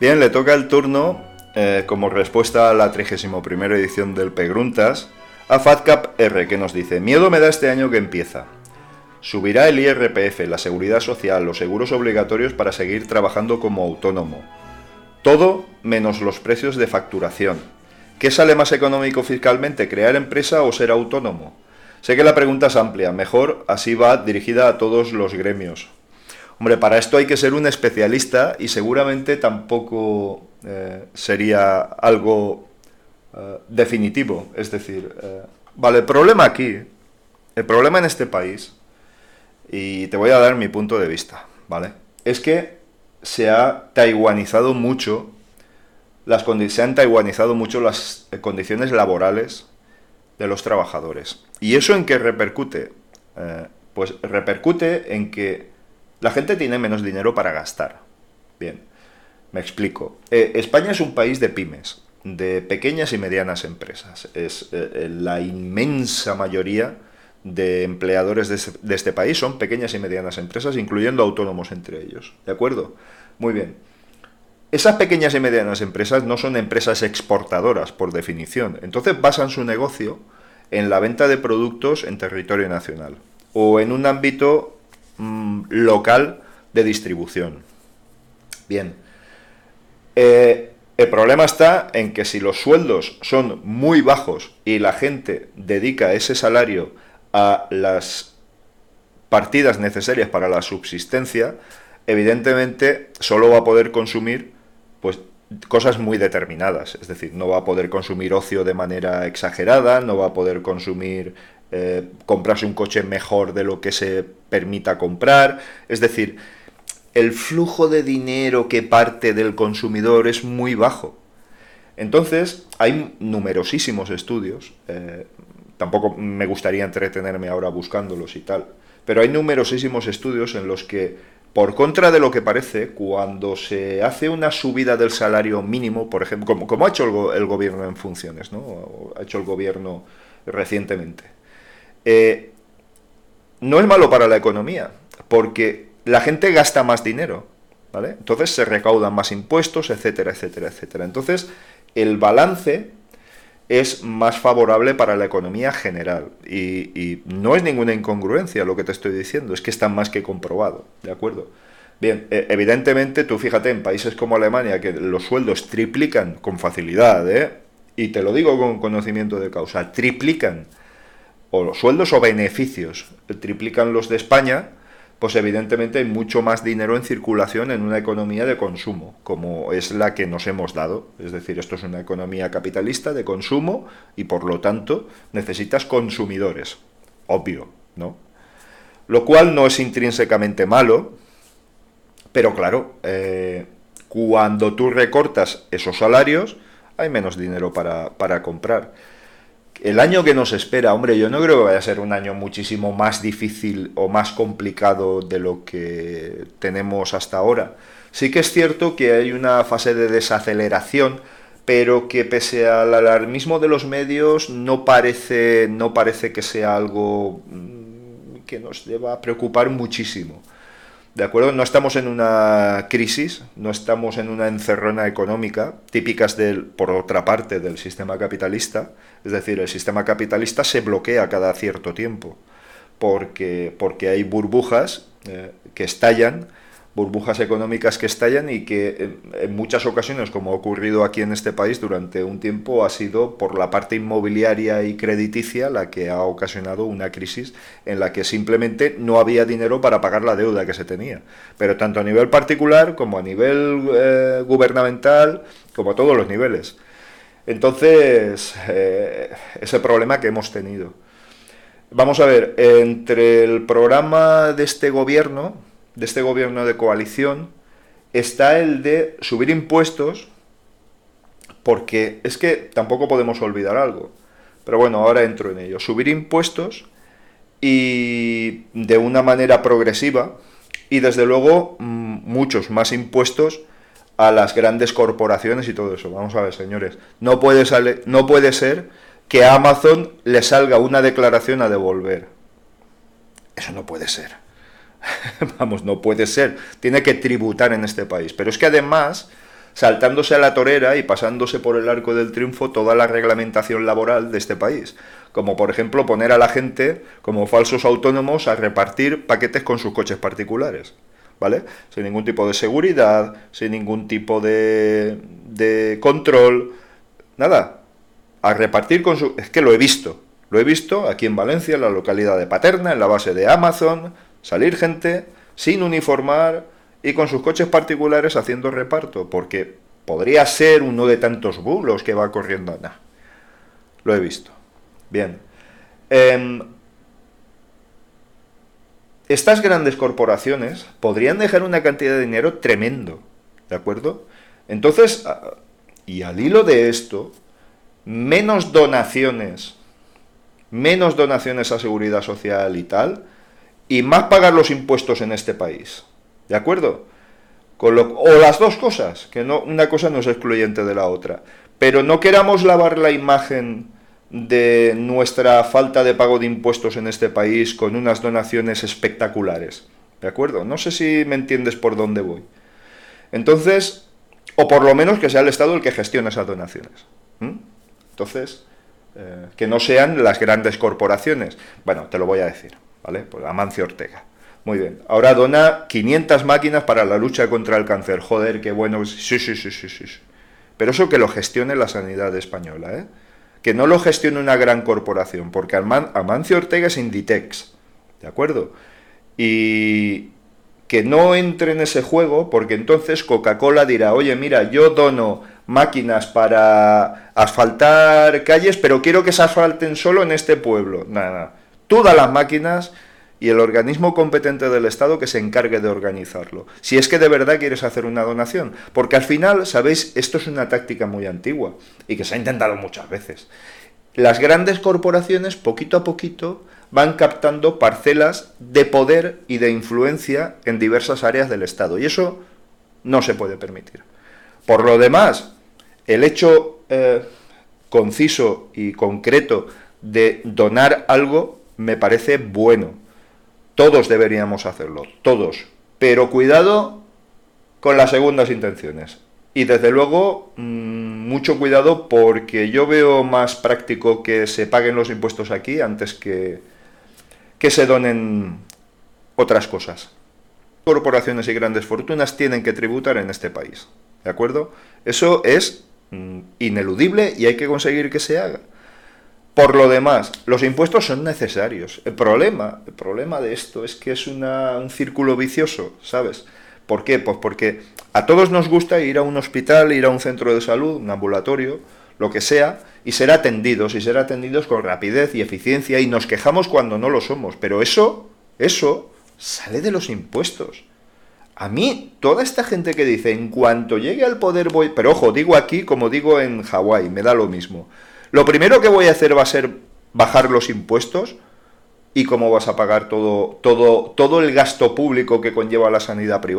Bien, le toca el turno, eh, como respuesta a la 31 edición del Pegruntas, a FATCAP R, que nos dice, miedo me da este año que empieza. Subirá el IRPF, la seguridad social, los seguros obligatorios para seguir trabajando como autónomo. Todo menos los precios de facturación. ¿Qué sale más económico fiscalmente, crear empresa o ser autónomo? Sé que la pregunta es amplia, mejor así va dirigida a todos los gremios. Hombre, para esto hay que ser un especialista y seguramente tampoco eh, sería algo eh, definitivo. Es decir, eh, vale, el problema aquí, el problema en este país, y te voy a dar mi punto de vista, ¿vale? Es que se ha taiwanizado mucho, las se han taiwanizado mucho las condiciones laborales de los trabajadores. ¿Y eso en qué repercute? pues repercute en que la gente tiene menos dinero para gastar. Bien, me explico. Eh, España es un país de pymes, de pequeñas y medianas empresas. Es eh, eh, la inmensa mayoría de empleadores de este, país son pequeñas y medianas empresas, incluyendo autónomos entre ellos. ¿De acuerdo? Muy bien. Esas pequeñas y medianas empresas no son empresas exportadoras, por definición. Entonces basan su negocio en la venta de productos en territorio nacional o en un ámbito Mm, local de distribución. Bien. Eh, el problema está en que si los sueldos son muy bajos y la gente dedica ese salario a las partidas necesarias para la subsistencia, evidentemente solo va a poder consumir pues cosas muy determinadas, es decir, no va a poder consumir ocio de manera exagerada, no va a poder consumir eh, comprarse un coche mejor de lo que se permita comprar. Es decir, el flujo de dinero que parte del consumidor es muy bajo. Entonces, hay numerosísimos estudios, eh, tampoco me gustaría entretenerme ahora buscándolos y tal, pero hay numerosísimos estudios en los que, por contra de lo que parece, cuando se hace una subida del salario mínimo, por ejemplo, como, ha hecho el, gobierno en funciones, ¿no? ha hecho el gobierno recientemente, eh, no es malo para la economía, porque la gente gasta más dinero, ¿vale? Entonces se recaudan más impuestos, etcétera, etcétera, etcétera. Entonces, el balance es más favorable para la economía general. Y, no es ninguna incongruencia lo que te estoy diciendo, es que está más que comprobado, ¿de acuerdo? Bien, e, evidentemente tú fíjate en países como Alemania que los sueldos triplican con facilidad, ¿eh? Y te lo digo con conocimiento de causa, triplican o los sueldos o beneficios triplican los de España, pues evidentemente hay mucho más dinero en circulación en una economía de consumo, como es la que nos hemos dado. Es decir, esto es una economía capitalista de consumo y por lo tanto necesitas consumidores, obvio, ¿no? Lo cual no es intrínsecamente malo, pero claro, eh, cuando tú recortas esos salarios, hay menos dinero para, para comprar. El año que nos espera, hombre, yo no creo que vaya a ser un año muchísimo más difícil o más complicado de lo que tenemos hasta ahora. Sí que es cierto que hay una fase de desaceleración, pero que pese al alarmismo de los medios no parece, no parece que sea algo mm, que nos deba preocupar muchísimo. ¿De acuerdo? No estamos en una crisis, no estamos en una encerrona económica, típicas del, por otra parte del sistema capitalista. Es decir, el sistema capitalista se bloquea cada cierto tiempo porque, porque hay burbujas eh, que estallan burbujas económicas que estallan y que en muchas ocasiones, como ha ocurrido aquí en este país durante un tiempo, ha sido por la parte inmobiliaria y crediticia la que ha ocasionado una crisis en la que simplemente no había dinero para pagar la deuda que se tenía. Pero tanto a nivel particular como a nivel eh, gubernamental, como a todos los niveles. Entonces, eh, ese problema que hemos tenido. Vamos a ver, entre el programa de este gobierno, de este gobierno de coalición está el de subir impuestos, porque es que tampoco podemos olvidar algo. Pero bueno, ahora entro en ello. Subir impuestos y de una manera progresiva y desde luego muchos más impuestos a las grandes corporaciones y todo eso. Vamos a ver, señores, no puede, no puede ser que a Amazon le salga una declaración a devolver. Eso no puede ser. Vamos, no puede ser. Tiene que tributar en este país. Pero es que además saltándose a la torera y pasándose por el arco del triunfo toda la reglamentación laboral de este país. Como por ejemplo poner a la gente como falsos autónomos a repartir paquetes con sus coches particulares. ¿Vale? Sin ningún tipo de seguridad, sin ningún tipo de, de control, nada. A repartir con su... Es que lo he visto, lo he visto aquí en Valencia, en la localidad de Paterna, en la base de Amazon, salir gente sin uniformar y con sus coches particulares haciendo reparto, porque podría ser uno de tantos bulos que va corriendo. Nah, lo he visto. Bien. Em, estas grandes corporaciones podrían dejar una cantidad de dinero tremendo, ¿de acuerdo? Entonces, y al hilo de esto, menos donaciones, menos donaciones a seguridad social y tal, y más pagar los impuestos en este país. ¿De acuerdo? o las dos cosas, que no, una cosa no es excluyente de la otra. Pero no queramos lavar la imagen de nuestra falta de pago de impuestos en este país con unas donaciones espectaculares. ¿De acuerdo? No sé si me entiendes por dónde voy. Entonces, o por lo menos que sea el Estado el que gestione esas donaciones. Entonces, eh, que no sean las grandes corporaciones. Bueno, te lo voy a decir, ¿vale? Pues Amancio Ortega. Muy bien. Ahora dona 500 máquinas para la lucha contra el cáncer. Joder, qué bueno. Sí, sí, sí, sí, sí. Pero eso que lo gestione la sanidad española, ¿eh? Que no lo gestione una gran corporación, porque Amancio Ortega es Inditex, ¿de acuerdo? Y que no entre en ese juego, porque entonces Coca-Cola dirá, oye, mira, yo dono máquinas para asfaltar calles, pero quiero que se asfalten solo en este pueblo. Nada, nada. Todas las máquinas y el organismo competente del Estado que se encargue de organizarlo. Si es que de verdad quieres hacer una donación. Porque al final, sabéis, esto es una táctica muy antigua y que se ha intentado muchas veces. Las grandes corporaciones, poquito a poquito, van captando parcelas de poder y de influencia en diversas áreas del Estado. Y eso no se puede permitir. Por lo demás, el hecho eh, conciso y concreto de donar algo me parece bueno todos deberíamos hacerlo, todos. Pero cuidado con las segundas intenciones. Y desde luego, mm, mucho cuidado porque yo veo más práctico que se paguen los impuestos aquí antes que, que se donen otras cosas. Corporaciones y grandes fortunas tienen que tributar en este país. ¿De acuerdo? Eso es mm, ineludible y hay que conseguir que se haga. Por lo demás, los impuestos son necesarios. El problema, el problema de esto es que es un círculo vicioso, ¿sabes? ¿Por qué? Pues porque a todos nos gusta ir a un hospital, ir a un centro de salud, un ambulatorio, lo que sea, y ser atendidos, y ser atendidos con rapidez y eficiencia, y nos quejamos cuando no lo somos. Pero eso, eso sale de los impuestos. A mí, toda esta gente que dice, en cuanto llegue al poder voy... Pero ojo, digo aquí como digo en Hawái, me da lo mismo. Lo primero que voy a hacer va a ser bajar los impuestos y cómo vas a pagar todo, todo, todo el gasto público que conlleva la sanidad privada.